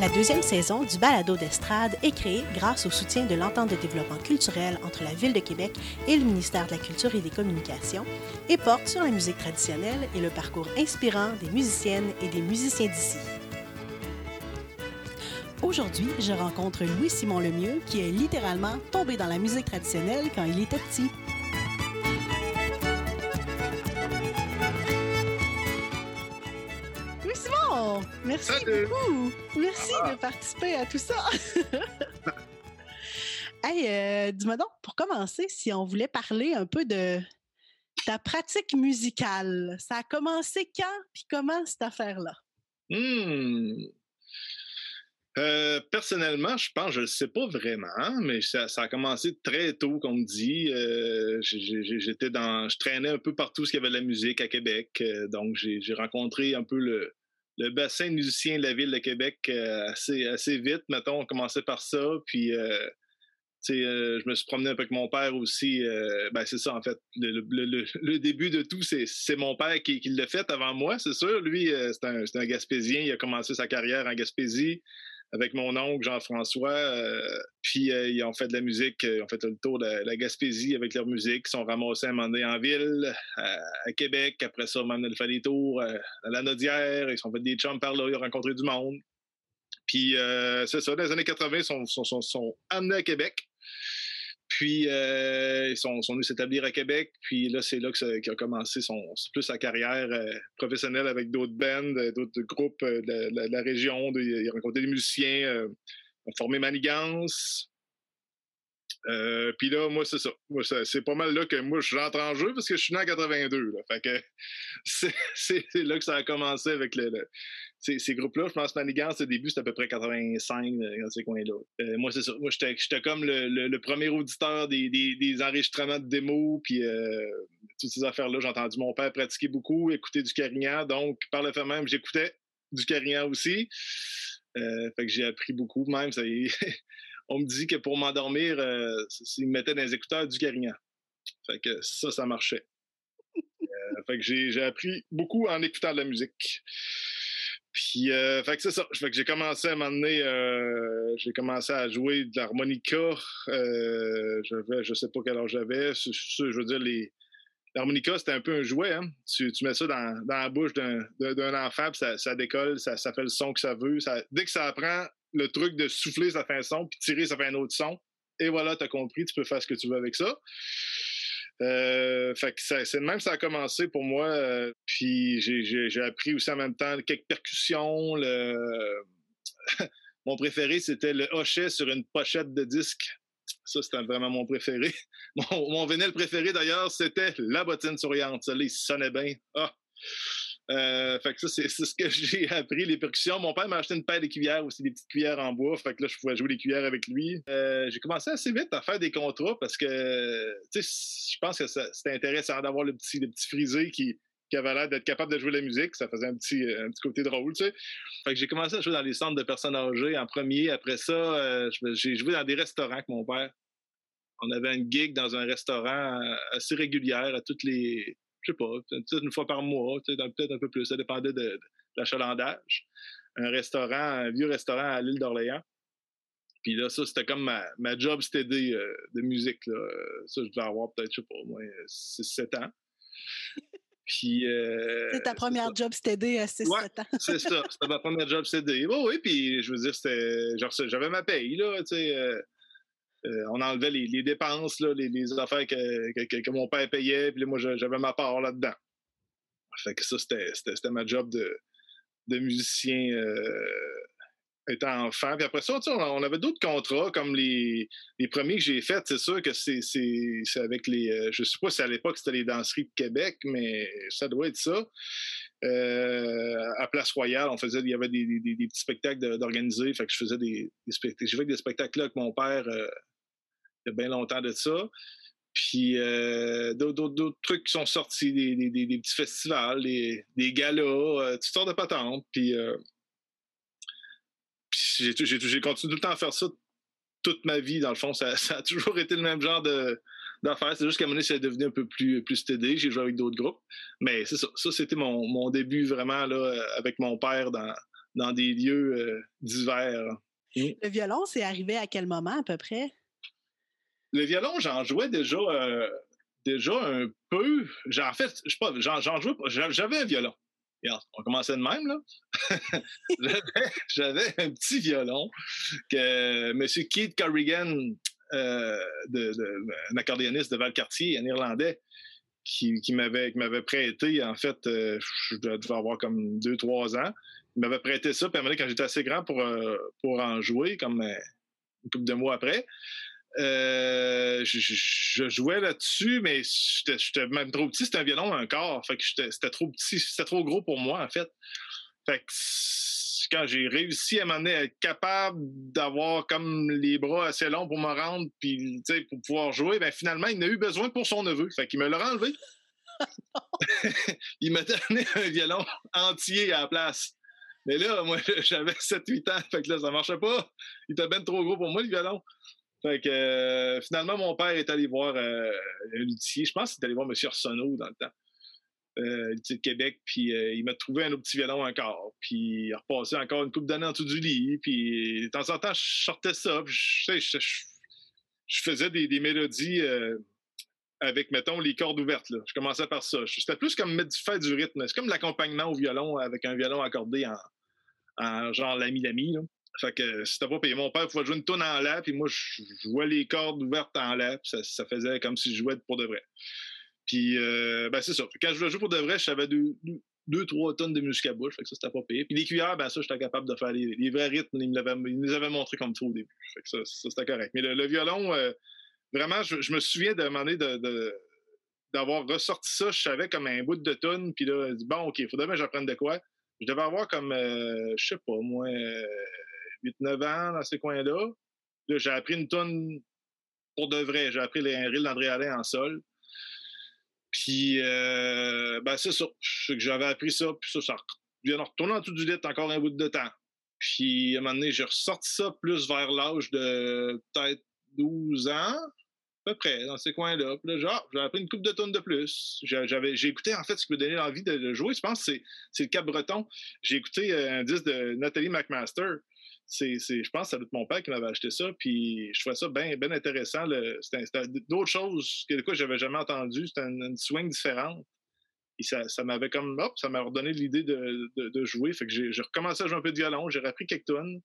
La deuxième saison du balado d'estrade est créée grâce au soutien de l'entente de développement culturel entre la Ville de Québec et le ministère de la Culture et des Communications et porte sur la musique traditionnelle et le parcours inspirant des musiciennes et des musiciens d'ici. Aujourd'hui, je rencontre Louis-Simon Lemieux qui est littéralement tombé dans la musique traditionnelle quand il était petit. Merci Salut. beaucoup. Merci Ah. de participer à tout ça. hey, euh, dis-moi donc, pour commencer, si on voulait parler un peu de ta pratique musicale, ça a commencé quand puis comment cette affaire-là? Hmm. Euh, personnellement, je pense, je ne sais pas vraiment, mais ça, ça a commencé très tôt, comme dit. Euh, J'étais dans, je traînais un peu partout ce qu'il y avait de la musique à Québec, euh, donc j'ai rencontré un peu le, le bassin de musiciens de la ville de Québec euh, assez, vite. Mettons, on commençait par ça, puis euh, euh, je me suis promené un peu avec mon père aussi. ben, c'est ça, en fait. Le, début de tout, c'est mon père qui, l'a fait avant moi, c'est sûr. Lui, c'est un, un Gaspésien. Il a commencé sa carrière en Gaspésie avec mon oncle Jean-François. euh, puis euh, ils ont fait de la musique, euh, ils ont fait le tour de la, Gaspésie avec leur musique. Ils sont ramassés à un en ville, à, Québec. Après ça, ils ont fait des tours à la Nodière. Ils sont fait des chums par là, ils ont rencontré du monde. Puis c'est ça, dans les années 80, ils sont amenés à Québec. Puis euh, ils sont, sont venus s'établir à Québec. Puis là, c'est là qu'il a commencé son, plus sa carrière euh, professionnelle avec d'autres bands, euh, d'autres groupes de, la- de la, région. Il a rencontré des musiciens, a formé Manigance. Euh, puis là, moi, c'est ça. C'est pas mal là que moi, je rentre en jeu parce que je suis né en 82. Là. Fait que c'est, là que ça a commencé avec ces, groupes-là. Je pense que Manigance, au début, c'était à peu près 85 euh, dans ces coins-là. Euh, moi, c'est ça. Moi, j'étais, comme le, premier auditeur des, enregistrements de démos, puis euh, toutes ces affaires-là. J'ai entendu mon père pratiquer beaucoup, écouter du Carignan. Donc, par le fait même, j'écoutais du Carignan aussi. Fait que j'ai appris beaucoup. Même, ça y est. on me dit que pour m'endormir, euh, me mettaient dans les écouteurs du Carignan. Fait ça, ça marchait. Euh, fait j'ai, appris beaucoup en écoutant de la musique. Puis, euh, c'est ça. J'ai commencé à donné, euh, j'ai commencé à jouer de l'harmonica. Euh, j'avais, je sais pas quel âge j'avais. Je veux dire, les, l'harmonica, c'était un peu un jouet. Hein? Tu, mets ça dans, la bouche d'un, enfant, puis ça, décolle, ça, fait le son que ça veut. Dès que ça apprend le truc de souffler, ça fait un son, puis tirer, ça fait un autre son. Et voilà, tu as compris, tu peux faire ce que tu veux avec ça. Euh, fait que c'est même ça a commencé pour moi. euh, puis j'ai, appris aussi en même temps quelques percussions. Le... mon préféré, c'était le hochet sur une pochette de disque. Ça, c'était vraiment mon préféré. Mon, mon préféré, d'ailleurs, c'était La bottine souriante. Ça, il sonnait bien. Ah! Euh, fait que ça, c'est, ce que j'ai appris, les percussions. Mon père m'a acheté une paire de cuillères aussi, des petites cuillères en bois. Fait que là, je pouvais jouer les cuillères avec lui. Euh, j'ai commencé assez vite à faire des contrats parce que, tu sais, je pense que c'était intéressant d'avoir le petit, le petit frisé qui, qui avait l'air d'être capable de jouer la musique. Ça faisait un petit, un petit côté drôle, tu sais. Fait que j'ai commencé à jouer dans les centres de personnes âgées en premier. Après ça, euh, j'ai joué dans des restaurants avec mon père. On avait une gig dans un restaurant assez régulière à toutes les, je sais pas, peut-être une fois par mois, peut-être un peu plus. Ça dépendait de, de l'achalandage. Un restaurant, un vieux restaurant à l'île d'Orléans. Puis là, ça, c'était comme ma, ma job steady euh, de musique. Là. Ça, je devais avoir peut-être, je sais pas, au moins 6-7 ans. Puis. euh, C'est ta première job stédée à 6-7 Ouais. ans. C'est ça. C'était ma première job CD. Oui, oui, puis je veux dire, c'était. J'avais ma paye, là, tu sais. euh, euh, on enlevait les, dépenses, là, les, affaires que, que- mon père payait, puis là, moi, j'avais ma part là-dedans. Fait que ça, c'était ma job de, de musicien euh, étant enfant. Puis après ça, on, on avait d'autres contrats, comme les, les premiers que j'ai faits. C'est sûr que c'est avec les. euh, je sais pas si à l'époque c'était les danseries de Québec, mais ça doit être ça. Euh, à Place Royale, on faisait, il y avait des, des- petits spectacles d'organiser. Fait que je faisais des, des spectacles. J'ai fait des spectacles là avec mon père. Euh, il y a bien longtemps de ça. Puis euh, d'autres trucs qui sont sortis, des, petits festivals, des, galas, euh, toutes de patentes. Puis, euh, j'ai continué tout le temps à faire ça toute ma vie, dans le fond. Ça, a toujours été le même genre d'affaires. C'est juste qu'à un moment donné, c'est devenu un peu plus, plus. J'ai joué avec d'autres groupes. Mais c'est ça. Ça, c'était mon, début vraiment là, avec mon père dans, dans des lieux divers. Le violon, c'est arrivé à quel moment à peu près? Le violon, j'en jouais déjà, euh, déjà un peu. En fait, je sais pas, j'en jouais J'avais un violon. on commençait de même, là. J'avais un petit violon que M. Keith Corrigan, euh, un accordéoniste de Valcartier, un Irlandais, qui, qui m'avait prêté, en fait, euh, je devais avoir comme deux, trois ans. Il m'avait prêté ça, puis quand j'étais assez grand pour, pour en jouer, comme une couple de mois après, euh, je, jouais là-dessus, mais j'étais même trop petit. C'était un violon encore. Fait que c'était trop petit, c'était trop gros pour moi, en fait. Fait que quand j'ai réussi à m'amener à être capable d'avoir comme les bras assez longs pour me rendre, puis pour pouvoir jouer, ben finalement, il n'a eu besoin pour son neveu. Fait qu'il me l'a enlevé. il m'a donné un violon entier à la place. Mais là, moi, j'avais 7-8 ans, fait que là, ça marchait pas. Il était bien trop gros pour moi, le violon. Fait que euh, finalement, mon père est allé voir euh, un luthier. Je pense qu'il est allé voir M. Arsenault dans le temps. Euh, de Québec, puis il m'a trouvé un autre petit violon encore, puis il a repassé encore une coupe d'années en dessous du lit, puis de temps en temps, je sortais ça, puis je, je, faisais des, mélodies avec, mettons, les cordes ouvertes. Là. Je commençais par ça. C'était plus comme faire du rythme. C'est comme l'accompagnement au violon avec un violon accordé en, en genre l'ami-l'ami. Fait que c'était pas payé. Mon père pouvait jouer une tonne en la, puis moi, je jouais les cordes ouvertes en la, puis ça, faisait comme si je jouais pour de vrai. Puis, euh, ben, c'est ça. Quand je jouais pour de vrai, je savais deux, deux, trois tonnes de musique à bouche. Fait que ça, c'était pas payé. Puis les cuillères, ben, ça, j'étais capable de faire les, vrais rythmes. Ils, nous avaient montré comme il au début. Fait que ça, ça c'était correct. Mais le, violon, euh, vraiment, je, me souviens de demander de, d'avoir ressorti ça. Je savais comme un bout de tonne. Puis là, bon, OK, il faudrait que j'apprenne de quoi. Je devais avoir comme, euh, je sais pas, moi, 8-9 ans dans ces coins-là. Là, j'ai appris une tonne pour de vrai. J'ai appris les reel d'André Alain en sol. Puis, euh, ben, c'est ça. que j'avais appris ça, puis ça, ça vient retourner en tout du lit encore un bout de temps. Puis, à un moment donné, j'ai ressorti ça plus vers l'âge de peut-être 12 ans, à peu près, dans ces coins-là. Puis là, genre, j'ai appris une coupe de tonnes de plus. J'avais, j'ai écouté, en fait, ce qui me donnait envie de, jouer. Je pense que c'est, le Cap-Breton. J'ai écouté euh, un disque de Nathalie McMaster c'est, je pense que c'est mon père qui m'avait acheté ça, puis je trouvais ça bien ben intéressant. c'était, d'autres choses que quoi j'avais jamais entendu. C'était une, swing différente. Et ça, ça m'avait comme, ça m'a redonné l'idée de, de, jouer. Fait que j'ai, recommencé à jouer un peu de violon. J'ai repris quelques tonnes,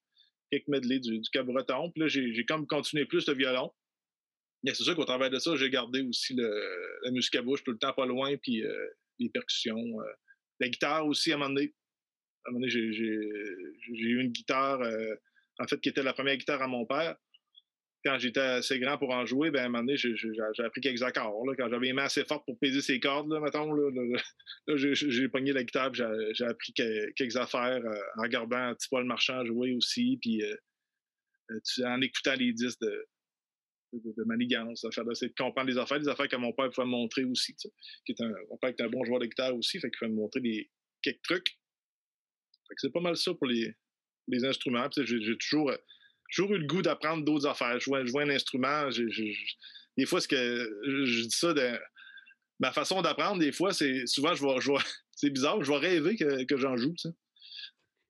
quelques medley du, du cabreton. Puis là, j'ai, comme continué plus le violon. Mais c'est sûr qu'au travers de ça, j'ai gardé aussi le, la musique à bouche tout le temps pas loin, puis euh, les percussions. Euh, la guitare aussi à un moment donné un moment donné, j'ai eu une guitare, euh, en fait, qui était la première guitare à mon père. Quand j'étais assez grand pour en jouer, ben, un moment donné, j'ai appris quelques accords. Là. Quand j'avais les mains assez fortes pour peser ses cordes, là, mettons, là, j'ai pogné la guitare, j'ai appris quelques affaires euh, en regardant Petit Paul Marchand jouer aussi, puis euh, en écoutant les disques de, de, de manigance, de comprendre les affaires, des affaires que mon père pouvait me montrer aussi. Qui est mon père était un bon joueur de guitare aussi, fait qu'il pouvait me montrer des, quelques trucs c'est pas mal ça pour les, instruments. J'ai toujours, eu le goût d'apprendre d'autres affaires. Je vois, un instrument, des fois, ce que je dis ça de ma façon d'apprendre, des fois, c'est souvent je vois, c'est bizarre, je vais rêver que, j'en joue. Ça.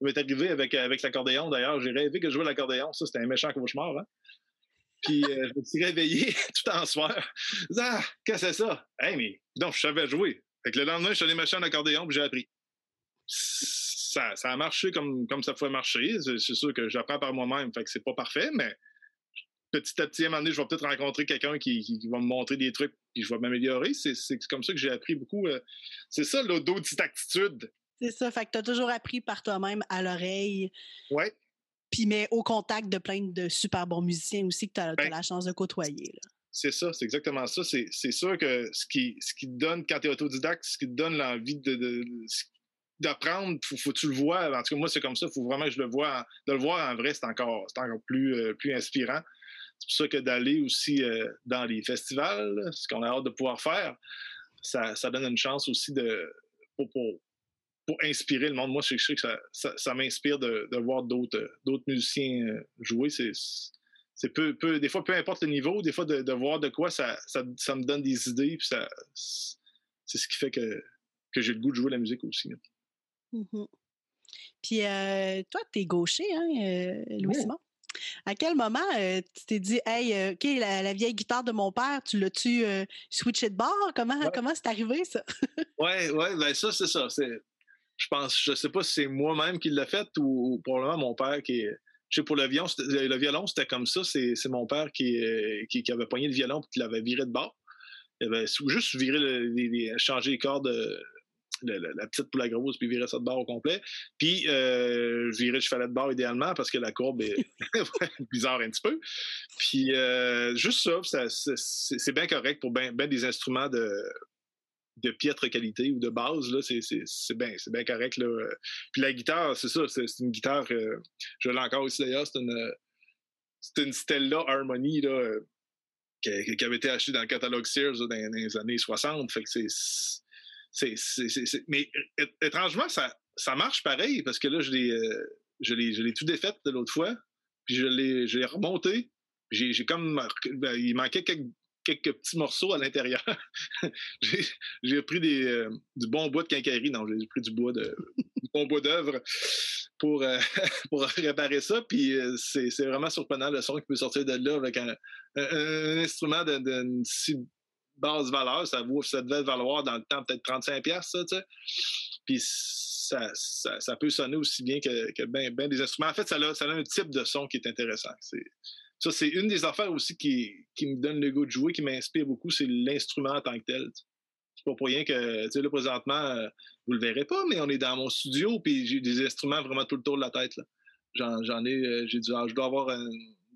m'est arrivé avec, l'accordéon d'ailleurs. J'ai rêvé que je jouais l'accordéon. Ça, c'était un méchant cauchemar. Hein? Puis euh, je me suis réveillé tout en soir. Ah, qu'est-ce que c'est ça? Hey, mais donc, je savais jouer. Le lendemain, je suis allé m'acheter un accordéon puis j'ai appris ça, a marché comme, comme ça pouvait marcher. C'est sûr que j'apprends par moi-même, fait que c'est pas parfait, mais petit à petit, à un moment donné, je vais peut-être rencontrer quelqu'un qui, va me montrer des trucs puis je vais m'améliorer. C'est comme ça que j'ai appris beaucoup. Euh, c'est ça, l'autodidactitude. C'est ça, fait que tu as toujours appris par toi-même à l'oreille. Oui. Puis, mais au contact de plein de super bons musiciens aussi que tu as, ben la chance de côtoyer. C'est ça, c'est exactement ça. C'est sûr que ce qui, ce qui te donne, quand tu es autodidacte, ce qui te donne l'envie de, d'apprendre, faut, faut que tu le vois. En tout cas, moi, c'est comme ça. Faut vraiment que je le vois. de le voir en vrai, c'est encore, encore plus, euh, plus inspirant. C'est pour ça que d'aller aussi dans les festivals, ce qu'on a hâte de pouvoir faire, ça, donne une chance aussi de, pour, pour, inspirer le monde. Moi, je sais que ça, ça, m'inspire de, voir d'autres musiciens jouer. C'est peu, peu, des fois, peu importe le niveau, des fois, de, voir de quoi ça, ça, me donne des idées. c'est ce qui fait que, que j'ai le goût de jouer la musique aussi. Mmh puis euh, toi, tu es gaucher, hein, euh, Louis-Simon? À quel moment euh, tu t'es dit, hey, OK, la, vieille guitare de mon père, tu l'as-tu switché de bord? Comment comment c'est arrivé, ça? oui, oui, ben ça, c'est ça. Je pense, je sais pas si c'est moi-même qui l'ai fait ou, probablement mon père qui est. Je sais, pour le violon, le violon, c'était comme ça. C'est mon père qui, qui, avait poigné le violon et qui l'avait viré de bord. Il avait juste viré, le, changé les cordes la, petite pour la grosse, puis virer ça de bord au complet. Puis euh, virer le chevalet de bord idéalement parce que la courbe est bizarre un petit peu. Puis euh, juste ça, c'est bien correct pour bien des instruments de, de piètre qualité ou de base, là, c'est bien, bien correct. Là. Puis la guitare, c'est ça, c'est une guitare, euh, je l'ai encore aussi d'ailleurs, c'est une, une Stella Harmony là, qui, qui, avait été achetée dans le catalogue Sears dans, les années 60. Fait que c'est mais étrangement, ça, marche pareil parce que là, je l'ai, euh, je l'ai, tout défaite de l'autre fois, puis je l'ai, je remonté. J'ai, comme. Ben, il manquait quelques, petits morceaux à l'intérieur. j'ai, pris des, euh, du bon bois de quincaillerie. Non, j'ai pris du bois de bon bois d'œuvre pour, euh, pour réparer ça. Puis c'est, vraiment surprenant le son qui peut sortir de là avec un, instrument d'une si basse valeur, ça, ça devait valoir dans le temps peut-être 35 pièces ça, tu sais. Puis ça, peut sonner aussi bien que, que ben, des instruments. En fait, ça a, un type de son qui est intéressant. ça, c'est une des affaires aussi qui, me donne le goût de jouer, qui m'inspire beaucoup, c'est l'instrument en tant que tel. C'est pas pour rien que, tu sais, là, présentement, euh, vous le verrez pas, mais on est dans mon studio, puis j'ai des instruments vraiment tout le tour de la tête, J'en ai, euh, j'ai dû, je dois avoir un,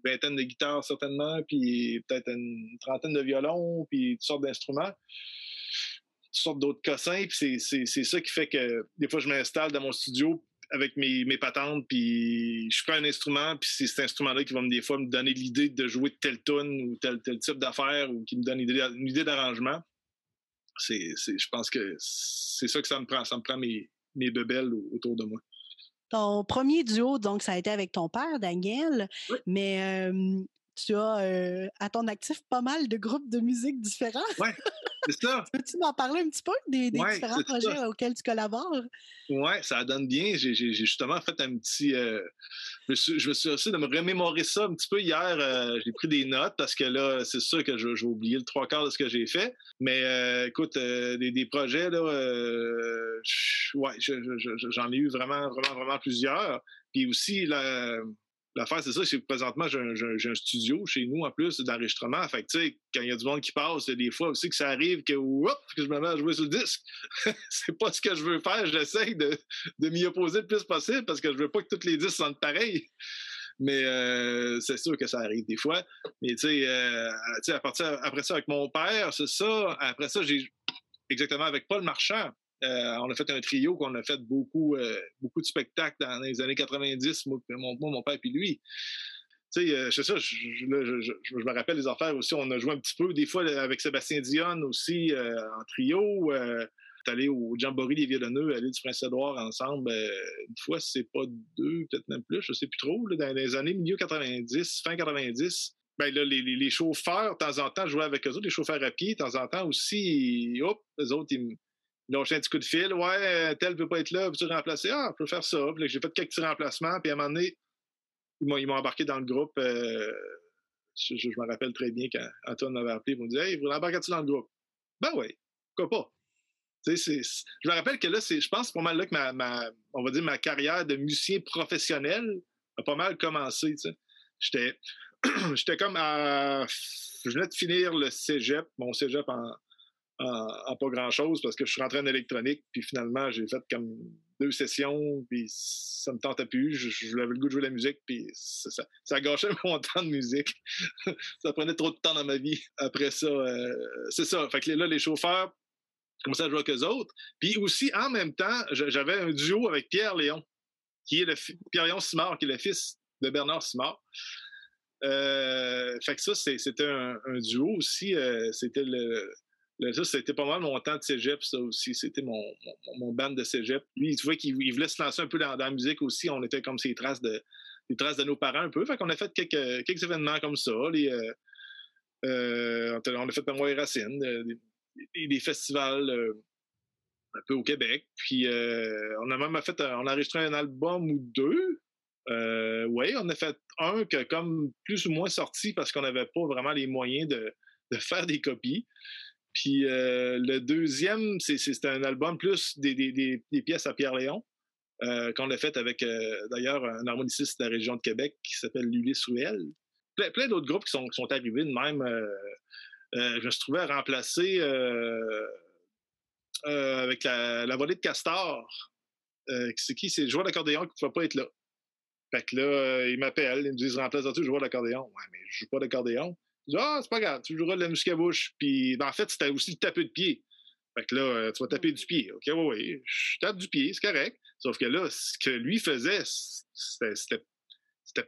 vingtaine de guitares certainement, puis peut-être une trentaine de violons, puis toutes sortes d'instruments, toutes sortes d'autres cossins. Puis c'est ça qui fait que des fois, je m'installe dans mon studio avec mes, mes patentes, puis je prends un instrument, puis c'est cet instrument-là qui va me, des fois me donner l'idée de jouer tel tune ou tel, tel type d'affaires, ou qui me donne une idée, d'arrangement. C'est, je pense que c'est ça que ça me prend. Ça me prend mes, mes bebelles autour de moi. Ton premier duo, donc, ça a été avec ton père, Daniel, mais tu as à ton actif pas mal de groupes de musique différents. Oui, c'est ça. Peux-tu m'en parler un petit peu des, différents projets auxquels tu collabores? Oui, ça donne bien. J'ai justement fait un petit. Euh, je, me suis aussi de me remémorer ça un petit peu hier. Euh, j'ai pris des notes parce que là, c'est sûr que j'ai oublié le trois quarts de ce que j'ai fait. Mais euh, écoute, des, projets, là, ouais, j'en ai eu vraiment, vraiment, vraiment plusieurs. Puis aussi, la L'affaire, c'est ça, c'est présentement, j'ai un, studio chez nous en plus d'enregistrement. Fait que, tu sais, quand il y a du monde qui passe, des fois aussi que ça arrive que, que je me mets à jouer sur le disque. c'est pas ce que je veux faire. J'essaie de, de m'y opposer le plus possible parce que je veux pas que tous les disques sentent pareil. Mais euh, c'est sûr que ça arrive des fois. Mais tu sais, euh, à partir après ça, avec mon père, c'est ça. Après ça, j'ai exactement avec Paul Marchand. Euh, on a fait un trio qu'on a fait beaucoup, euh, beaucoup de spectacles dans les années 90, moi, mon, père et lui. Tu sais, euh, c'est ça, je, me rappelle les affaires aussi. On a joué un petit peu, des fois, avec Sébastien Dion aussi, en trio. est allé au Jamboree des Violonneux, à l'île du Prince-Édouard ensemble. une fois, c'est pas deux, peut-être même plus, je sais plus trop, dans les années milieu 90, fin 90. Ben là, les, chauffeurs, de temps en temps, jouais avec eux autres, les chauffeurs à pied, de temps en temps aussi, hop, autres, ils, lâché un petit coup de fil. Ouais, tel peut pas être là, peux-tu remplacer? Ah, je peux faire ça. Puis j'ai fait quelques petits remplacements. Puis à un moment donné, ils m'ont embarqué dans le groupe. Euh, je, me rappelle très bien quand Antoine m'avait appelé. Il m'a dit Hey, vous l'embarquez-tu dans le groupe? Ben oui, pourquoi pas? je me rappelle que là, je pense pas mal là que ma, on va dire, ma carrière de musicien professionnel a pas mal commencé. J'étais, j'étais comme à. Je venais de finir le cégep, mon cégep en, en, pas grand-chose parce que je suis rentré en électronique, puis finalement, j'ai fait comme deux sessions, puis ça me tentait plus. Je, j'avais le goût de jouer la musique, puis ça, ça, gâchait mon temps de musique. ça prenait trop de temps dans ma vie. Après ça, euh, c'est ça. Fait que là, les chauffeurs commençaient à jouer avec eux autres. Puis aussi, en même temps, j'avais un duo avec Pierre Léon, qui est le Pierre Léon Simard, qui est le fils de Bernard Simard. fait que ça, c'était un, duo aussi. c'était le, ça, c'était pas mal mon temps de cégep, ça aussi. C'était mon, mon, band de cégep. Lui, tu vois qu'il voulait se lancer un peu dans, la musique aussi. On était comme ses traces de, les traces de nos parents un peu. Fait qu'on a fait quelques, quelques événements comme ça. Les, euh, on a fait Mémoire et Racine, euh, des, festivals euh, un peu au Québec. Puis on a même fait, on a enregistré un album ou deux. oui, on a fait un qui a comme plus ou moins sorti parce qu'on n'avait pas vraiment les moyens de, faire des copies. Puis le deuxième, c'est un album plus des, pièces à Pierre-Léon. qu'on a fait avec d'ailleurs un harmoniciste de la région de Québec qui s'appelle Ulysse Ruel plein, d'autres groupes qui sont, arrivés de même. Euh, euh, je me suis trouvé à remplacer euh, avec la, volée de Castor. c'est qui? C'est le joueur d'accordéon qui ne pouvait pas être là. Fait que là, ils m'appellent, ils me disent remplace tu joueur d'accordéon. Ouais, mais je joue pas d'accordéon. Je Ah, c'est pas grave, tu joueras de la musique à bouche. Puis ben, en fait, c'était aussi le taper de pied. Fait que là, tu vas taper du pied. OK, oui, oui. Je tape du pied, c'est correct. Sauf que là, ce que lui faisait, c'était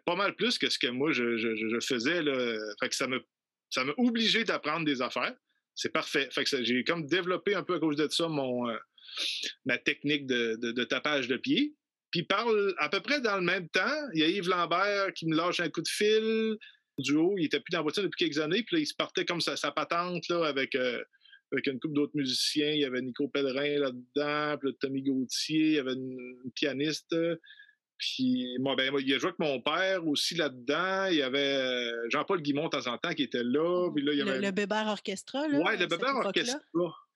pas mal plus que ce que moi je, faisais. Là. Fait que ça m'a obligé d'apprendre des affaires. C'est parfait. Fait que j'ai comme développé un peu à cause de ça mon euh, ma technique de, tapage de pied. Puis parle à peu près dans le même temps, il y a Yves Lambert qui me lâche un coup de fil du haut. Il était plus dans la voiture depuis quelques années. Puis là, il se partait comme sa, sa patente là, avec, euh, avec une couple d'autres musiciens. Il y avait Nico Pellerin là-dedans, puis Tommy Gauthier, il y avait une pianiste. Puis, moi, ben, il a joué avec mon père aussi là-dedans. Il y avait euh, Jean-Paul Guimont de temps en temps qui était là. Puis là il y avait... le, Bébert Orchestra, là? Oui, le Bébert Orchestra.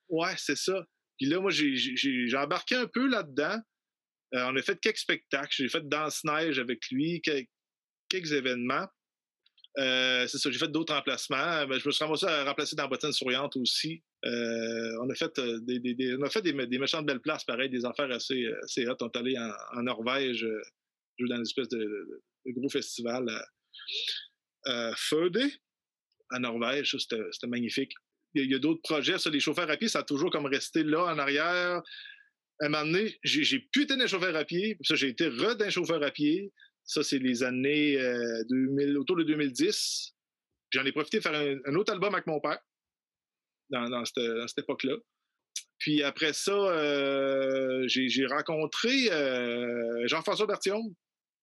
Ouais, c'est ça. Puis là, moi, j'ai embarqué un peu là-dedans. Euh, on a fait quelques spectacles. J'ai fait Danse-Neige avec lui, quelques, événements. Euh, c'est ça, j'ai fait d'autres remplacements. Ben, je me suis ramassé à remplacer dans Bottine Souriante aussi. on a fait des, on a fait des, des méchantes belles places, pareil, des affaires assez, assez. On est allé en, Norvège, dans une espèce de, gros festival à, Föde, en Norvège. C'était magnifique. Il y a, d'autres projets. Ça, les chauffeurs à pied, ça a toujours comme resté là en arrière. À un moment donné, j'ai pu être un chauffeur à pied. Ça, j'ai été re d'un chauffeur à pied. Ça, c'est les années 2000, autour de 2010. J'en ai profité de faire un, autre album avec mon père dans, cette, époque-là. Puis après ça, euh, j'ai rencontré euh, Jean-François Bertillon.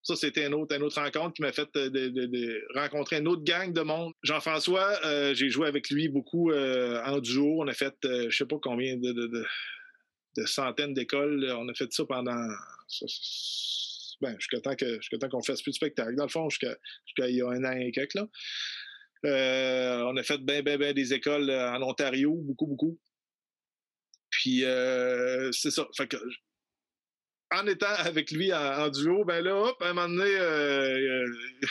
Ça, c'était une autre, rencontre qui m'a fait de, rencontrer une autre gang de monde. Jean-François, euh, j'ai joué avec lui beaucoup en duo. On a fait, je sais pas combien de, centaines d'écoles. On a fait ça pendant ben, jusqu'à temps qu'on fasse plus de spectacles. Dans le fond, jusqu'à il y a un an et quelques là. Euh, on a fait bien, bien, bien des écoles euh, en Ontario, beaucoup, beaucoup. Puis euh, c'est ça. En étant avec lui en, duo, ben là, hop, à un moment donné,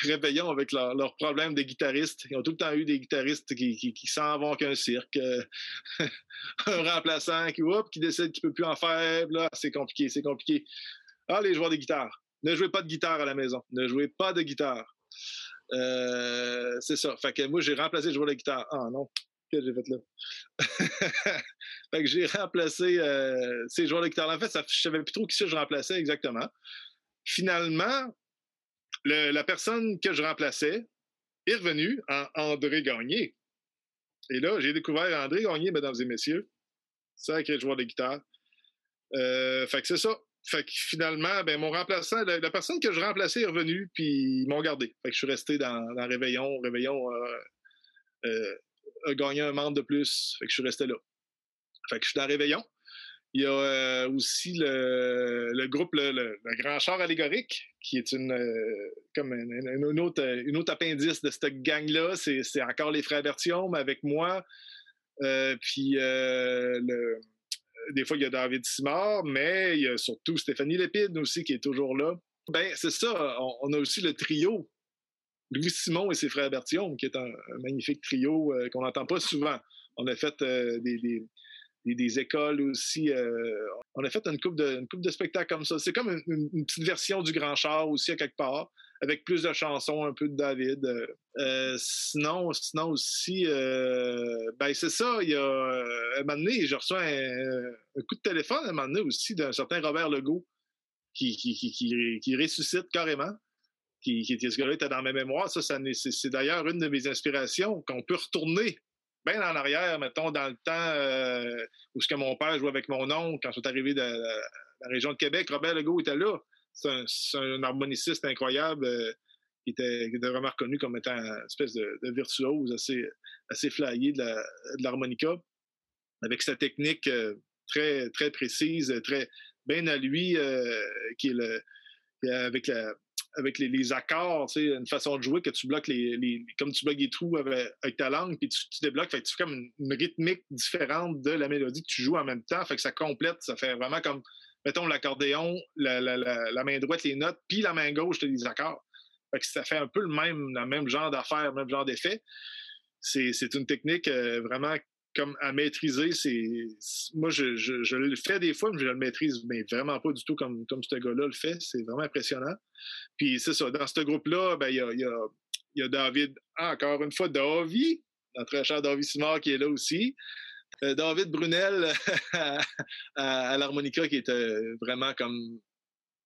réveillons avec leurs leur problèmes de guitaristes. Ils ont tout le temps eu des guitaristes qui, qui, s'en vont qu'un cirque. un remplaçant qui, hop, qui décide qu'il ne peut plus en faire. Là, c'est compliqué, c'est compliqué. Ah, les joueurs de guitare. Ne jouez pas de guitare à la maison. Ne jouez pas de guitare. Euh, c'est ça. Fait que moi, j'ai remplacé le joueur de guitare. Ah non, que j'ai fait là? fait que j'ai remplacé euh, ces joueurs de guitare. En fait, ça, je savais plus trop qui je remplaçais exactement. Finalement, la personne que je remplaçais est revenue en André Gagné. Et là, j'ai découvert André Gagné, mesdames et messieurs. C'est le joueur de guitare. Euh, fait que c'est ça. Fait que finalement, ben, mon remplaçant, la, personne que je remplaçais est revenue, puis ils m'ont gardé. Fait que je suis resté dans, Réveillon. Réveillon euh, euh, a gagné un membre de plus. Fait que je suis resté là. Fait que je suis dans Réveillon. Il y a euh, aussi le, groupe le, Grand Char Allégorique, qui est une comme une, autre, une autre appendice de cette gang-là. C'est encore les frères Bertillon, mais avec moi. puis le des fois, il y a David Simard, mais il y a surtout Stéphanie Lépide aussi qui est toujours là. Ben, c'est ça. On, a aussi le trio Louis Simon et ses frères Bertillon, qui est un, magnifique trio euh, qu'on n'entend pas souvent. On a fait euh, des, écoles aussi. Euh, on a fait une coupe de, de spectacles comme ça. C'est comme une, petite version du Grand Char aussi à quelque part avec plus de chansons, un peu de David. Euh, euh, sinon, sinon aussi, euh, ben c'est ça, il y a un moment donné, je reçois un, coup de téléphone à un aussi d'un certain Robert Legault qui, qui, ressuscite carrément, qui, qui ce gars-là était dans ma mémoire. Ça, ça c'est d'ailleurs une de mes inspirations qu'on peut retourner bien en arrière, mettons, dans le temps où ce que mon père jouait avec mon oncle quand je suis arrivé de, la région de Québec. Robert Legault était là. C'est un, harmoniciste incroyable euh, qui, était, vraiment reconnu comme étant une espèce de, virtuose assez, assez flyé de l'harmonica, avec sa technique euh, très, très précise, très bien à lui, qui est le, avec la, avec les, accords, une façon de jouer que tu bloques les, comme tu bloques les trous avec, ta langue, puis tu, débloques, tu fais comme une, rythmique différente de la mélodie que tu joues en même temps, fait que ça complète, ça fait vraiment comme, mettons, l'accordéon, la, main droite, les notes, puis la main gauche, les accords. Que ça fait un peu le même, le même genre d'affaire, le même genre d'effet. C'est une technique euh, vraiment comme à maîtriser. Moi, je, je, le fais des fois, mais je le maîtrise mais vraiment pas du tout comme, comme ce gars-là le fait. C'est vraiment impressionnant. Puis c'est ça, dans ce groupe-là, ben, il y, a, y, a, y a David, encore une fois, David, notre cher David Simard qui est là aussi. Euh, David Brunel à, l'harmonica qui est euh, vraiment comme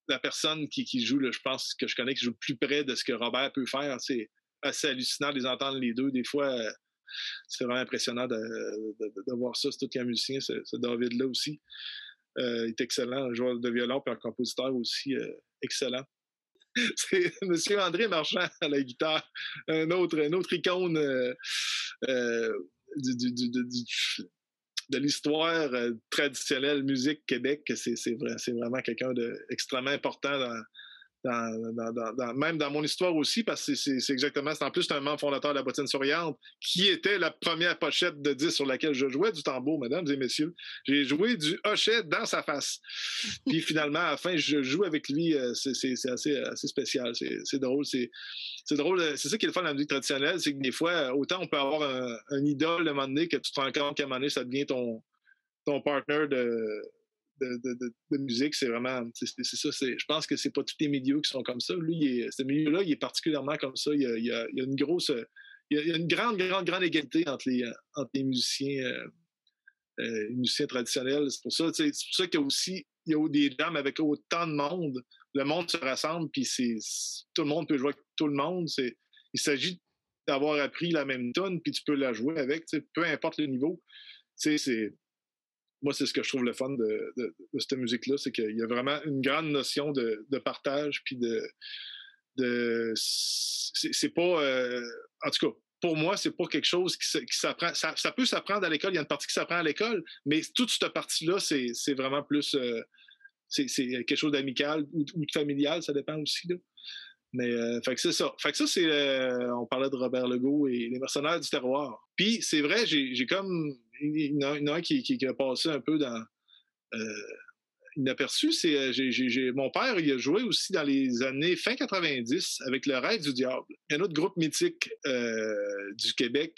la personne qui, joue, je pense, que je connais, qui joue plus près de ce que Robert peut faire. C'est assez hallucinant de les entendre les deux. Des fois, euh, c'est vraiment impressionnant de, voir ça. C'est tout un musicien, ce, David-là aussi. il est excellent, un joueur de violon et un compositeur aussi excellent. C'est M. André Marchand à la guitare, un autre, autre icône de l'histoire traditionnelle musique Québec. C'est vraiment quelqu'un d'extrêmement important même dans mon histoire aussi, parce que c'est exactement, c'est en plus un membre fondateur de la bottine souriante, qui était la première pochette de 10 sur laquelle je jouais du tambour, mesdames et messieurs. J'ai joué du hochet dans sa face. Puis finalement, à la fin, je joue avec lui. Euh, c'est assez, assez spécial. C'est drôle. C'est drôle. C'est ça qui est le fun de la musique traditionnelle, c'est que des fois, autant on peut avoir un, idole à un moment donné que tu te rends compte qu'à un moment donné, ça devient ton, ton partner de de, musique, c'est vraiment, c'est ça. Je pense que c'est pas tous les milieux qui sont comme ça. Lui, ce milieu-là, il est particulièrement comme ça. Il y a, une grosse, il y a une grande, grande, grande égalité entre les, entre les musiciens, euh, euh, musiciens traditionnels. C'est pour ça, c'est pour ça qu'il y a aussi, il y a des jams avec autant de monde. Le monde se rassemble, puis c'est, tout le monde peut jouer avec tout le monde. C'est, il s'agit d'avoir appris la même tonne, puis tu peux la jouer avec, peu importe le niveau. C'est, moi, c'est ce que je trouve le fun de, cette musique-là, c'est qu'il y a vraiment une grande notion de, partage, puis de. c'est pas. Euh, en tout cas, pour moi, c'est pas quelque chose qui, s'apprend. Ça, peut s'apprendre à l'école, il y a une partie qui s'apprend à l'école, mais toute cette partie-là, c'est vraiment plus. Euh, c'est quelque chose d'amical ou, de familial, ça dépend aussi. Là. Mais euh, fait que c'est ça. Fait que ça, c'est. on parlait de Robert Legault et les mercenaires du terroir. Puis c'est vrai, j'ai comme il y en a un qui, a passé un peu dans euh, inaperçu, c'est euh, mon père, il a joué aussi dans les années fin 90 avec le Rêve du Diable, un autre groupe mythique euh, du Québec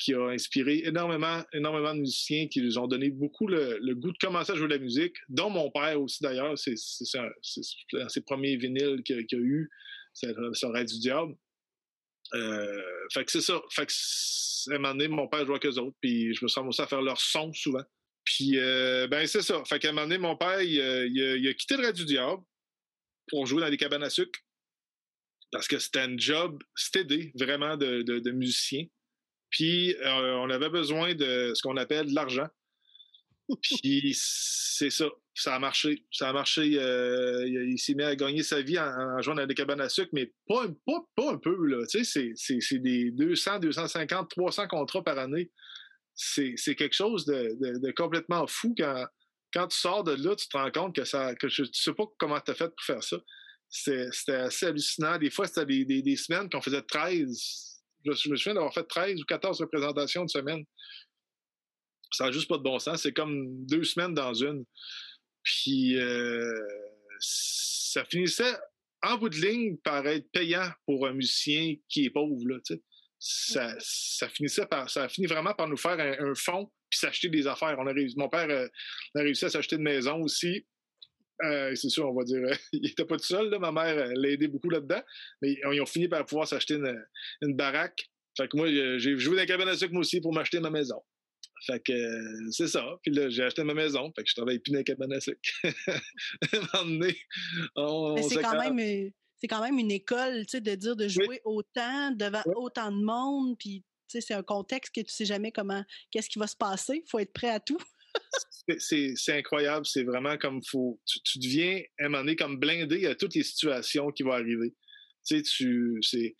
qui a inspiré énormément, énormément de musiciens qui nous ont donné beaucoup le, goût de commencer à jouer de la musique, dont mon père aussi d'ailleurs, c'est ses premiers vinyles qu'il a, eu, c'est le Rêve du Diable. Euh, fait que c'est ça. Fait que, à un moment donné, mon père jouait avec eux autres, puis je me sens aussi à faire leur son souvent. Puis, euh, ben, c'est ça. Fait qu'à un moment donné, mon père, il, a, quitté le Radio du Diable pour jouer dans des cabanes à sucre parce que c'était un job stédé, vraiment, de, musicien. Puis, euh, on avait besoin de ce qu'on appelle l'argent. Puis, c'est ça ça a marché. Ça a marché. Euh, il, s'est mis à gagner sa vie en, jouant dans des cabanes à sucre, mais pas, un peu. Là. Tu sais, c'est, des 200, 250, 300 contrats par année. C'est, quelque chose de, complètement fou quand, tu sors de là, tu te rends compte que ça. je, sais pas comment tu as fait pour faire ça. C'était, assez hallucinant. Des fois, c'était des, semaines qu'on faisait 13. Je, me souviens d'avoir fait 13 ou 14 représentations de semaine. Ça n'a juste pas de bon sens. C'est comme deux semaines dans une. Puis euh, ça finissait en bout de ligne par être payant pour un musicien qui est pauvre. Là, ça, ça, finissait par, ça a fini vraiment par nous faire un, fonds puis s'acheter des affaires. On a mon père euh, a réussi à s'acheter une maison aussi. Euh, c'est sûr, on va dire, il n'était pas tout seul. Là. Ma mère l'a aidé beaucoup là-dedans. Mais ils ont fini par pouvoir s'acheter une, une, baraque. Fait que moi, j'ai joué dans la cabane à sucre moi aussi pour m'acheter ma maison. Fait que euh, c'est ça. Puis là, j'ai acheté ma maison. Fait que je travaille plus dans les cabanes à sucre. c'est quand même. Euh, c'est quand même une école, tu sais, de dire de jouer autant devant autant de monde, puis tu sais, c'est un contexte que tu sais jamais comment, qu'est-ce qui va se passer. Il faut être prêt à tout. c'est incroyable. C'est vraiment comme faut. Tu, deviens, à un moment donné, comme blindé à toutes les situations qui vont arriver. Tu sais, tu. C'est,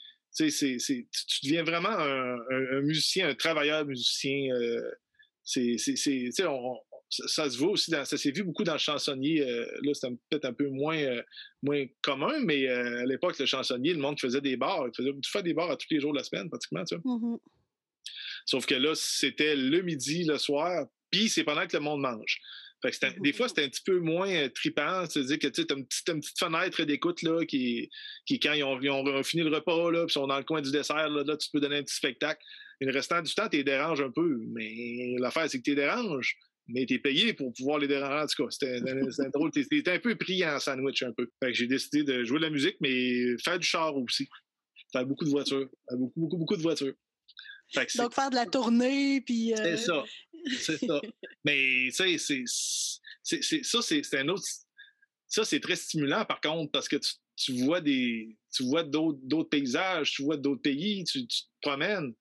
tu deviens vraiment un, musicien, un travailleur musicien. Euh, c'est, ça, se voit aussi, dans, ça s'est vu beaucoup dans le chansonnier. Euh, là, c'était peut-être un peu moins, euh, moins commun, mais à l'époque, le chansonnier, le monde qui faisait des bars, tu fais des bars à tous les jours de la semaine, pratiquement, tu vois. Mm-hmm. Sauf que là, c'était le midi, le soir, puis c'est pendant que le monde mange. des fois, c'était un petit peu moins euh, tripant. C'est-à-dire que tu as une petite, une petite fenêtre d'écoute là, qui, qui, quand ils ont, fini le repas, là, puis sont dans le coin du dessert, là, tu peux donner un petit spectacle. Le restant du temps, tu les déranges un peu. Mais l'affaire, c'est que tu les déranges, mais tu es payé pour pouvoir les déranger. En tout cas, c'était drôle. Tu étais un peu pris en sandwich un peu. Fait que j'ai décidé de jouer de la musique, mais faire du char aussi. Faire beaucoup de voitures. Beaucoup, beaucoup, beaucoup de voitures. Donc, faire de la tournée, puis... C'est euh, ça. C'est ça. Mais, tu sais, c'est, ça, c'est, un autre... Ça, c'est très stimulant, par contre, parce que tu, vois des... Tu vois d'autres, paysages, tu vois d'autres pays, tu, te promènes.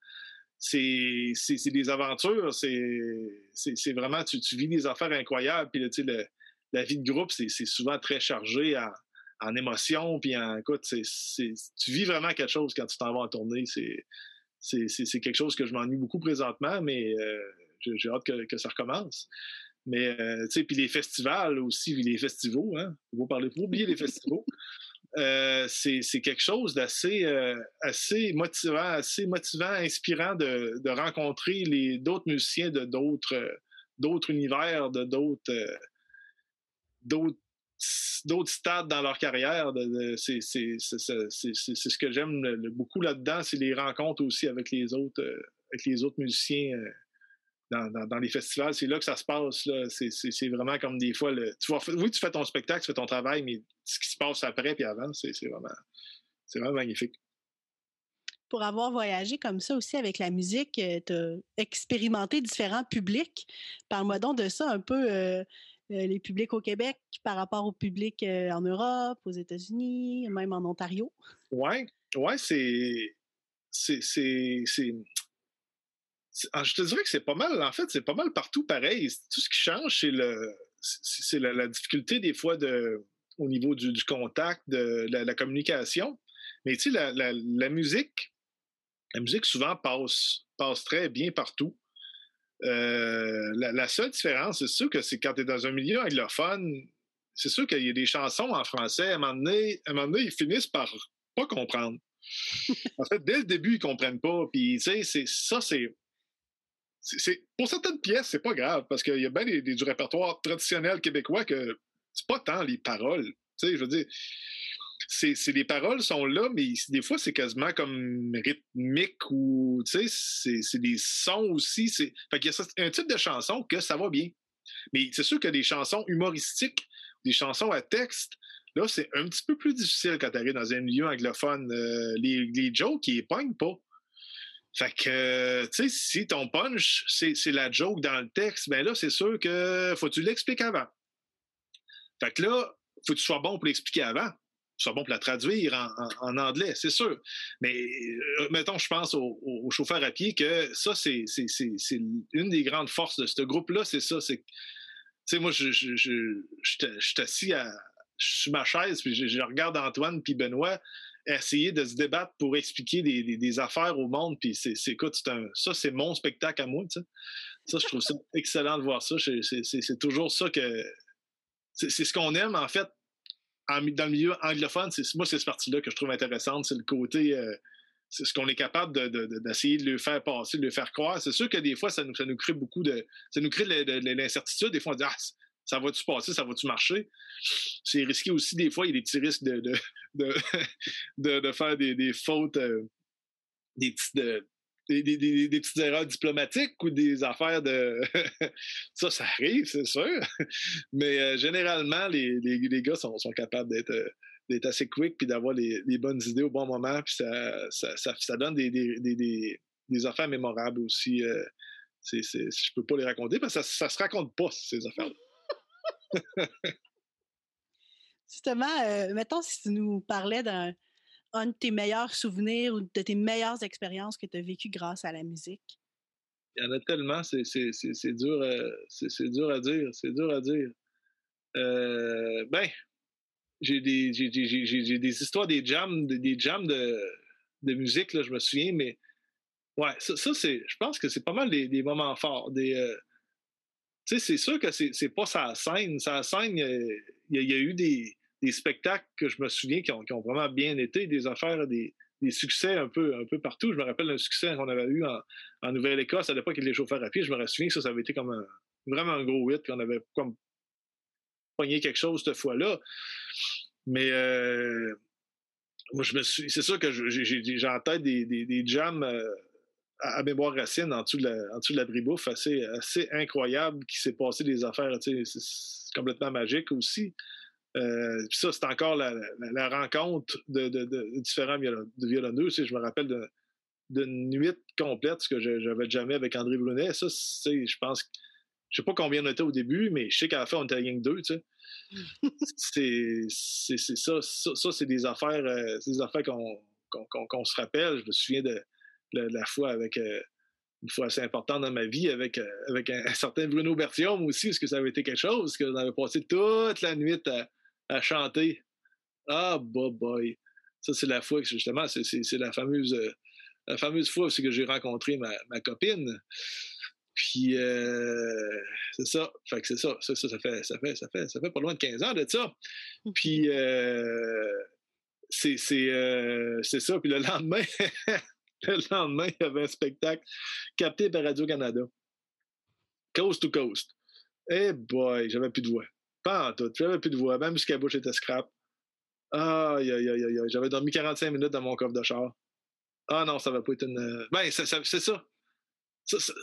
C'est, des aventures, c'est, vraiment... Tu, vis des affaires incroyables, puis, tu la vie de groupe, c'est, souvent très chargé en, en émotions, puis en... Tu vis vraiment quelque chose quand tu t'en vas en tournée, c'est quelque chose que je m'ennuie beaucoup présentement, mais euh, j'ai hâte que, ça recommence. Mais, euh, tu sais, puis les festivals aussi, les festivals, hein, vous parler, pour oublier les festivals. Euh, c'est quelque chose d'assez assez motivant, assez motivant, inspirant de, rencontrer d'autres musiciens de d'autres d'autres univers, de d'autres d'autres d'autres stades dans leur carrière. c'est ce que j'aime beaucoup là-dedans, c'est les rencontres aussi les euh, avec les autres musiciens euh, dans, les festivals. C'est là que ça se passe. C'est vraiment comme des fois, le, tu oui, tu fais ton spectacle, tu fais ton travail, mais ce qui se passe après et avant, c'est vraiment, vraiment magnifique pour avoir voyagé comme ça aussi avec la musique, euh, tu as expérimenté différents publics. Parle-moi donc de ça un peu. Euh, les publics au Québec par rapport au public euh, en Europe, aux États-Unis, même en Ontario? Oui, ouais. C'est. Ah, je te dirais que c'est pas mal, en fait, c'est pas mal partout pareil. Tout ce qui change, c'est le. C'est la, difficulté des fois de, au niveau du, contact, de la, communication. Mais tu sais, la, la, musique, la musique souvent passe, passe très bien partout. Euh, la, seule différence, c'est sûr que c'est quand tu es dans un milieu anglophone, c'est sûr qu'il y a des chansons en français, à un moment donné, ils finissent par pas comprendre. en fait, dès le début, ils comprennent pas. Puis, tu sais, ça, c'est. Pour certaines pièces, c'est pas grave, parce qu'il y a bien du répertoire traditionnel québécois que c'est pas tant les paroles. Tu sais, je veux dire, c'est les paroles sont là, mais des fois, c'est quasiment comme rythmique ou, tu sais, c'est des sons aussi. Fait qu'il y a un type de chanson que ça va bien. Mais c'est sûr que des chansons humoristiques, des chansons à texte, là, c'est un petit peu plus difficile quand tu arrives dans un milieu anglophone. Euh, les, les jokes, ils pognent pas. Fait que, tu sais, si ton punch, c'est la joke dans le texte, ben là, c'est sûr que faut que tu l'expliques avant. Fait que là, faut que tu sois bon pour l'expliquer avant soit bon pour la traduire en, anglais, c'est sûr. Mais euh, mettons, je pense aux, chauffeurs à pied que ça, c'est une des grandes forces de ce groupe-là, c'est ça. Tu sais, moi, je, je, suis assis à, sur ma chaise, puis je, regarde Antoine puis Benoît essayer de se débattre pour expliquer des, affaires au monde. Puis c'est, écoute, ça, c'est mon spectacle à moi. Ça, je trouve ça excellent de voir ça. C'est, toujours ça que. C'est, ce qu'on aime, en fait, dans le milieu anglophone, c'est, moi, c'est cette partie-là que je trouve intéressante. C'est le côté. Euh, c'est ce qu'on est capable d'essayer de, le faire passer, de le faire croire. C'est sûr que des fois, ça nous, ça nous crée beaucoup de. Ça nous crée de, l'incertitude. Des fois, on dit Ah, ça va-tu passer, ça va-tu marcher? C'est risqué aussi, des fois, il y a des petits risques de, de, faire des, fautes, euh, des petites des, petites erreurs diplomatiques ou des affaires de. ça, ça arrive, c'est sûr. Mais euh, généralement, les, les, gars sont, sont capables d'être. Euh, d'être assez quick puis d'avoir les, bonnes idées au bon moment puis ça, ça, ça, donne des, des, affaires mémorables aussi euh, c'est, je peux pas les raconter parce que ça, ça se raconte pas ces affaires Justement, euh, mettons si tu nous parlais d'un de tes meilleurs souvenirs ou de tes meilleures expériences que tu as vécues grâce à la musique. Il y en a tellement, c'est dur, euh, dur à dire, c'est dur à dire. Euh, ben, j'ai des, des histoires, des jams, des, jams de, de musique, là, je me souviens, mais ouais, ça, c'est, je pense que c'est pas mal des, moments forts. Des, sais, c'est sûr que c'est pas sa scène. Sa scène, il y, a eu des, spectacles que je me souviens qui ont, vraiment bien été, des affaires, des, succès un peu, partout. Je me rappelle un succès qu'on avait eu en, Nouvelle-Écosse à l'époque, les chauffeurs à pied. Je me souviens que ça, avait été comme vraiment un gros hit, qu'on avait comme pogné quelque chose cette fois-là. Mais euh, moi, je me suis. C'est sûr que j'ai en tête des, des, jams euh, à, mémoire racine en dessous de la, en dessous de la bribouffe assez, assez incroyable qui s'est passé des affaires. C'est complètement magique aussi. Euh, puis ça, c'est encore la, rencontre de, de, de différents violonneux. Tu je me rappelle d'une nuit complète, ce que je n'avais jamais avec André Brunet. Ça, je pense, je sais pas combien on était au début, mais je sais qu'à la fin, on était à Gang 2, tu sais. c'est ça, ça, c'est des affaires, euh, des affaires qu'on se rappelle. Je me souviens de, la fois avec euh, une fois assez importante dans ma vie avec, euh, avec un, certain Bruno Bertium aussi, parce que ça avait été quelque chose, que avait passé toute la nuit à, chanter. Ah, boy, boy. Ça, c'est la que justement, c'est la fameuse, la fameuse fois aussi que j'ai rencontré ma, ma copine. Puis euh, c'est ça. Fait que c'est ça. Ça, ça. fait, ça, fait, ça, fait, ça fait pas loin de 15 ans de ça. Puis euh, c'est, euh, c'est, ça. Puis le lendemain, le lendemain, il y avait un spectacle capté par Radio-Canada. Coast to coast. Eh boy, j'avais plus de voix. Pas en tout. J'avais plus de voix. Même jusqu'à bouche était scrap. Aïe, aïe, aïe, aïe. J'avais dormi 45 minutes dans mon coffre de char. Ah non, ça va pas être une. Ben, c'est ça. ça, ça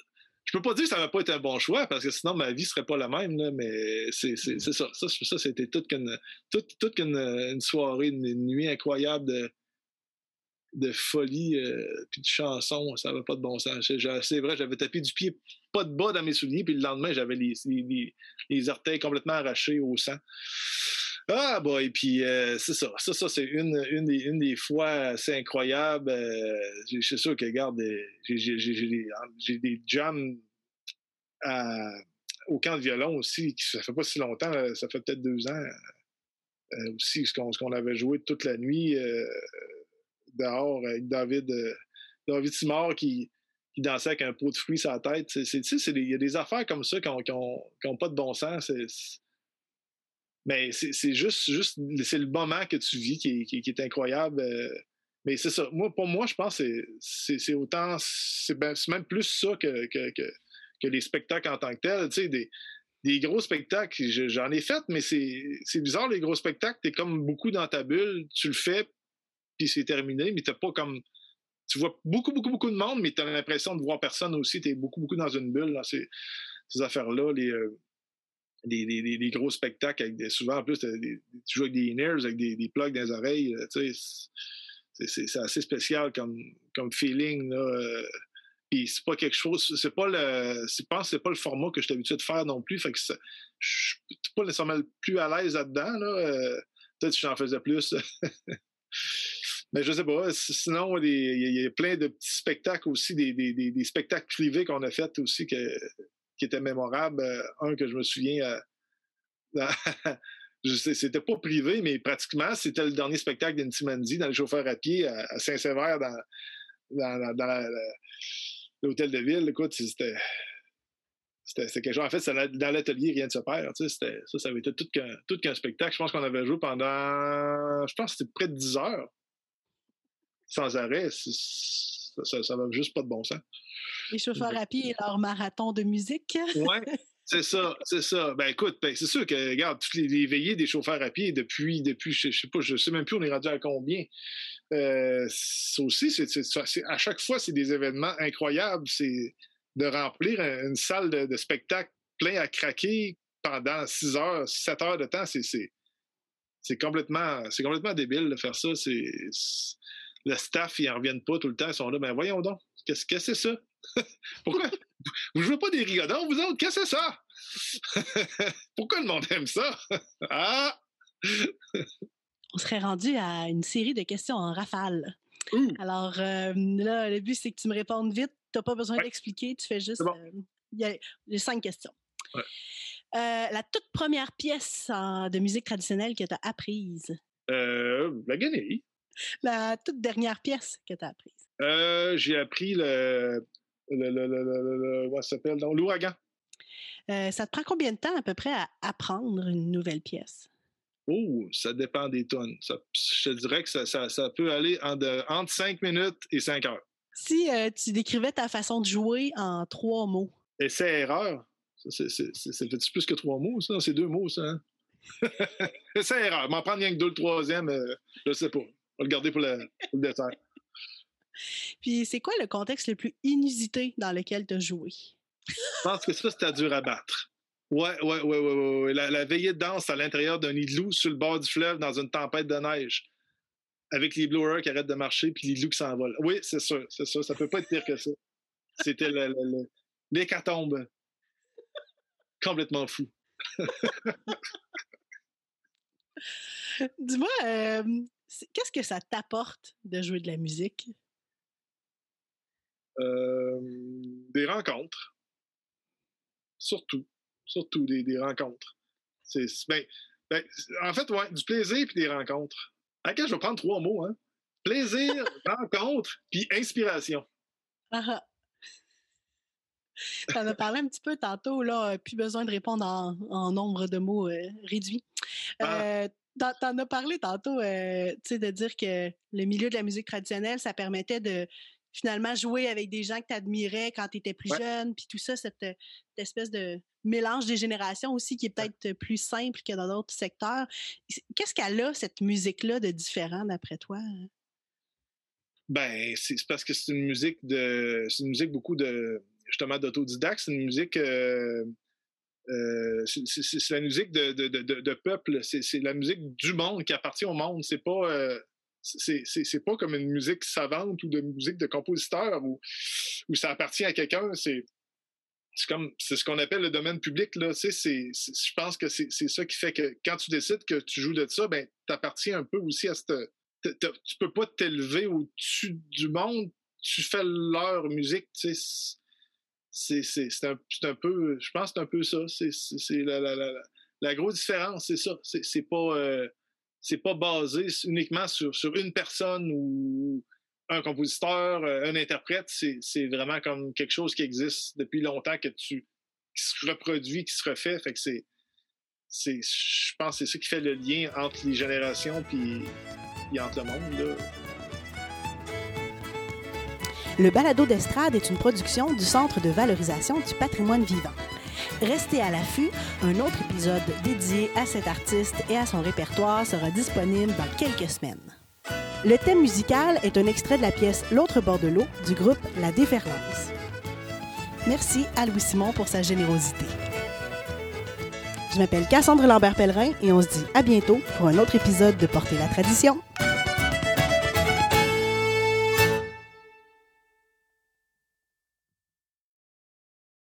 je peux pas dire que ça va pas été un bon choix parce que sinon ma vie serait pas la même, là, mais c'est ça. Ça, ça c'était toute qu'une toute, une, soirée, une, nuit incroyable de, de folie euh, puis de chansons. Ça n'avait pas de bon sens. C'est vrai, j'avais tapé du pied pas de bas dans mes souliers, puis le lendemain, j'avais les, les, les, orteils complètement arrachés au sang. Ah, boy, puis euh, c'est ça. Ça, ça c'est une, une, des, une des fois assez incroyables. Euh, c'est sûr que, regarde, j'ai des jams au camp de violon aussi, ça fait pas si longtemps, ça fait peut-être deux ans euh, aussi, ce qu'on avait joué toute la nuit dehors avec David, David Simard qui, qui dansait avec un pot de fruits sur la tête. Il y a des affaires comme ça qui n'ont pas de bon sens. Mais c'est juste, juste c'est le moment que tu vis qui est, incroyable. Euh, mais c'est ça. Moi, pour moi, je pense que c'est autant. Ben, c'est même plus ça que, que, que, les spectacles en tant que tels. Des, des gros spectacles, j'en ai fait, mais c'est bizarre, les gros spectacles. Tu es comme beaucoup dans ta bulle, tu le fais, puis c'est terminé, mais tu pas comme. Tu vois beaucoup, beaucoup, beaucoup de monde, mais tu as l'impression de voir personne aussi. Tu es beaucoup, beaucoup dans une bulle, dans ces, affaires-là. Les, euh, des, gros spectacles souvent en plus tu joues avec des in avec des, plugs dans les oreilles c'est assez spécial comme, feeling. Euh, puis c'est pas quelque chose c'est pas le je pense c'est pas le format que je suis habitué de faire non plus fait que je suis pas nécessairement plus à l'aise là-dedans là euh, peut-être si j'en faisais plus mais je sais pas sinon il y, a plein de petits spectacles aussi des, des spectacles privés qu'on a fait aussi qui était mémorable. Euh, un que je me souviens, euh, c'était pas privé, mais pratiquement, c'était le dernier spectacle d'Intimandi dans les chauffeurs à pied à, Saint-Sévère, dans, dans, l'hôtel de ville. Écoute, c'était. C'était quelque chose. En fait, dans l'atelier, rien ne se perd. ça, ça avait été tout qu'un spectacle. Je pense qu'on avait joué pendant. Je pense c'était près de 10 heures. Sans arrêt. Ça n'avait juste pas de bon sens. Les chauffeurs à pied et leur marathon de musique. oui, c'est ça, c'est ça. Ben écoute, ben, c'est sûr que, regarde, toutes les, veillées des chauffeurs à pied depuis, depuis je, ne sais pas, je sais même plus on est rendu à combien. Euh, ça aussi, c'est, à chaque fois, c'est des événements incroyables. C'est de remplir une salle de, spectacle plein à craquer pendant 6 heures, 7 heures de temps, c'est, c'est, complètement, c'est complètement débile de faire ça. C'est, le staff, ils n'en reviennent pas tout le temps. Ils sont là, ben voyons donc, qu'est-ce que c'est ça? Pourquoi? Vous jouez pas des rigodons, vous autres? Qu'est-ce que c'est ça? Pourquoi le monde aime ça? ah! On serait rendu à une série de questions en rafale. Alors là, le but, c'est que tu me répondes vite. Tu n'as pas besoin d'expliquer. Tu fais juste. Il y a cinq questions. la toute première pièce de musique traditionnelle que tu as apprise? la guenille. La toute dernière pièce que tu as apprise? J'ai appris le. le, le, le, le s'appelle? L'ouragan. ça te prend combien de temps à peu près à apprendre une nouvelle pièce? Oh, ça dépend des tonnes. je te dirais que ça, peut aller entre 5 minutes et 5 heures. Si tu décrivais ta façon de jouer en trois mots. Essai-erreur. C'est plus que trois mots, ça? C'est deux mots, ça. Hein? Essai-erreur. M'en prendre rien que deux, le troisième, euh, je sais pas. On va le garder pour, le, dessert. Puis, c'est quoi le contexte le plus inusité dans lequel tu as joué? Je pense que ça, c'était dur à battre. Ouais, ouais, ouais, ouais, ouais. La, veillée de danse à l'intérieur d'un nid de loup sur le bord du fleuve dans une tempête de neige. Avec les blowers qui arrêtent de marcher puis les loups qui s'envolent. Oui, c'est sûr, c'est sûr. Ça peut pas être pire que ça. C'était l'hécatombe. Complètement fou. Dis-moi, euh, qu'est-ce que ça t'apporte de jouer de la musique? Euh, des rencontres. Surtout. Surtout des, rencontres. C'est, ben, ben, en fait, ouais, du plaisir puis des rencontres. À je vais prendre trois mots. Hein? Plaisir, rencontre, puis inspiration. Ah, ah. Tu en as parlé un petit peu tantôt, là, plus besoin de répondre en, nombre de mots euh, réduit. Ah. Euh, en as parlé tantôt, euh, tu sais, de dire que le milieu de la musique traditionnelle, ça permettait de finalement jouer avec des gens que tu admirais quand tu étais plus jeune, puis tout ça, cette, espèce de mélange des générations aussi qui est peut-être plus simple que dans d'autres secteurs. Qu'est-ce qu'elle a, cette musique-là, de différent d'après toi? Ben, c'est parce que c'est une musique de. C'est une musique beaucoup de justement d'autodidacte. C'est une musique. Euh, euh, c'est la musique de, de, de, peuple. C'est la musique du monde qui appartient au monde. C'est pas. Euh, c'est pas comme une musique savante ou de musique de compositeur où, ça appartient à quelqu'un. C'est comme c'est ce qu'on appelle le domaine public. Là. je pense que c'est ça qui fait que quand tu décides que tu joues de ça, ben, tu appartiens un peu aussi à cette. Tu peux pas t'élever au-dessus du monde, tu fais leur musique. C'est un, un, peu, je pense que c'est un peu ça. C'est la, la, la, la, grosse différence, c'est ça. C'est pas, euh, c'est pas basé uniquement sur, sur une personne ou un compositeur, euh, un interprète. C'est vraiment comme quelque chose qui existe depuis longtemps, que tu, qui se reproduit, qui se refait. Fait que c'est, je pense que c'est ça qui fait le lien entre les générations puis, puis entre le monde. Le balado d'estrade est une production du Centre de valorisation du patrimoine vivant. Restez à l'affût, un autre épisode dédié à cet artiste et à son répertoire sera disponible dans quelques semaines. Le thème musical est un extrait de la pièce L'autre bord de l'eau du groupe La Déferlance. Merci à Louis Simon pour sa générosité. Je m'appelle Cassandre Lambert-Pellerin et on se dit à bientôt pour un autre épisode de Porter la tradition.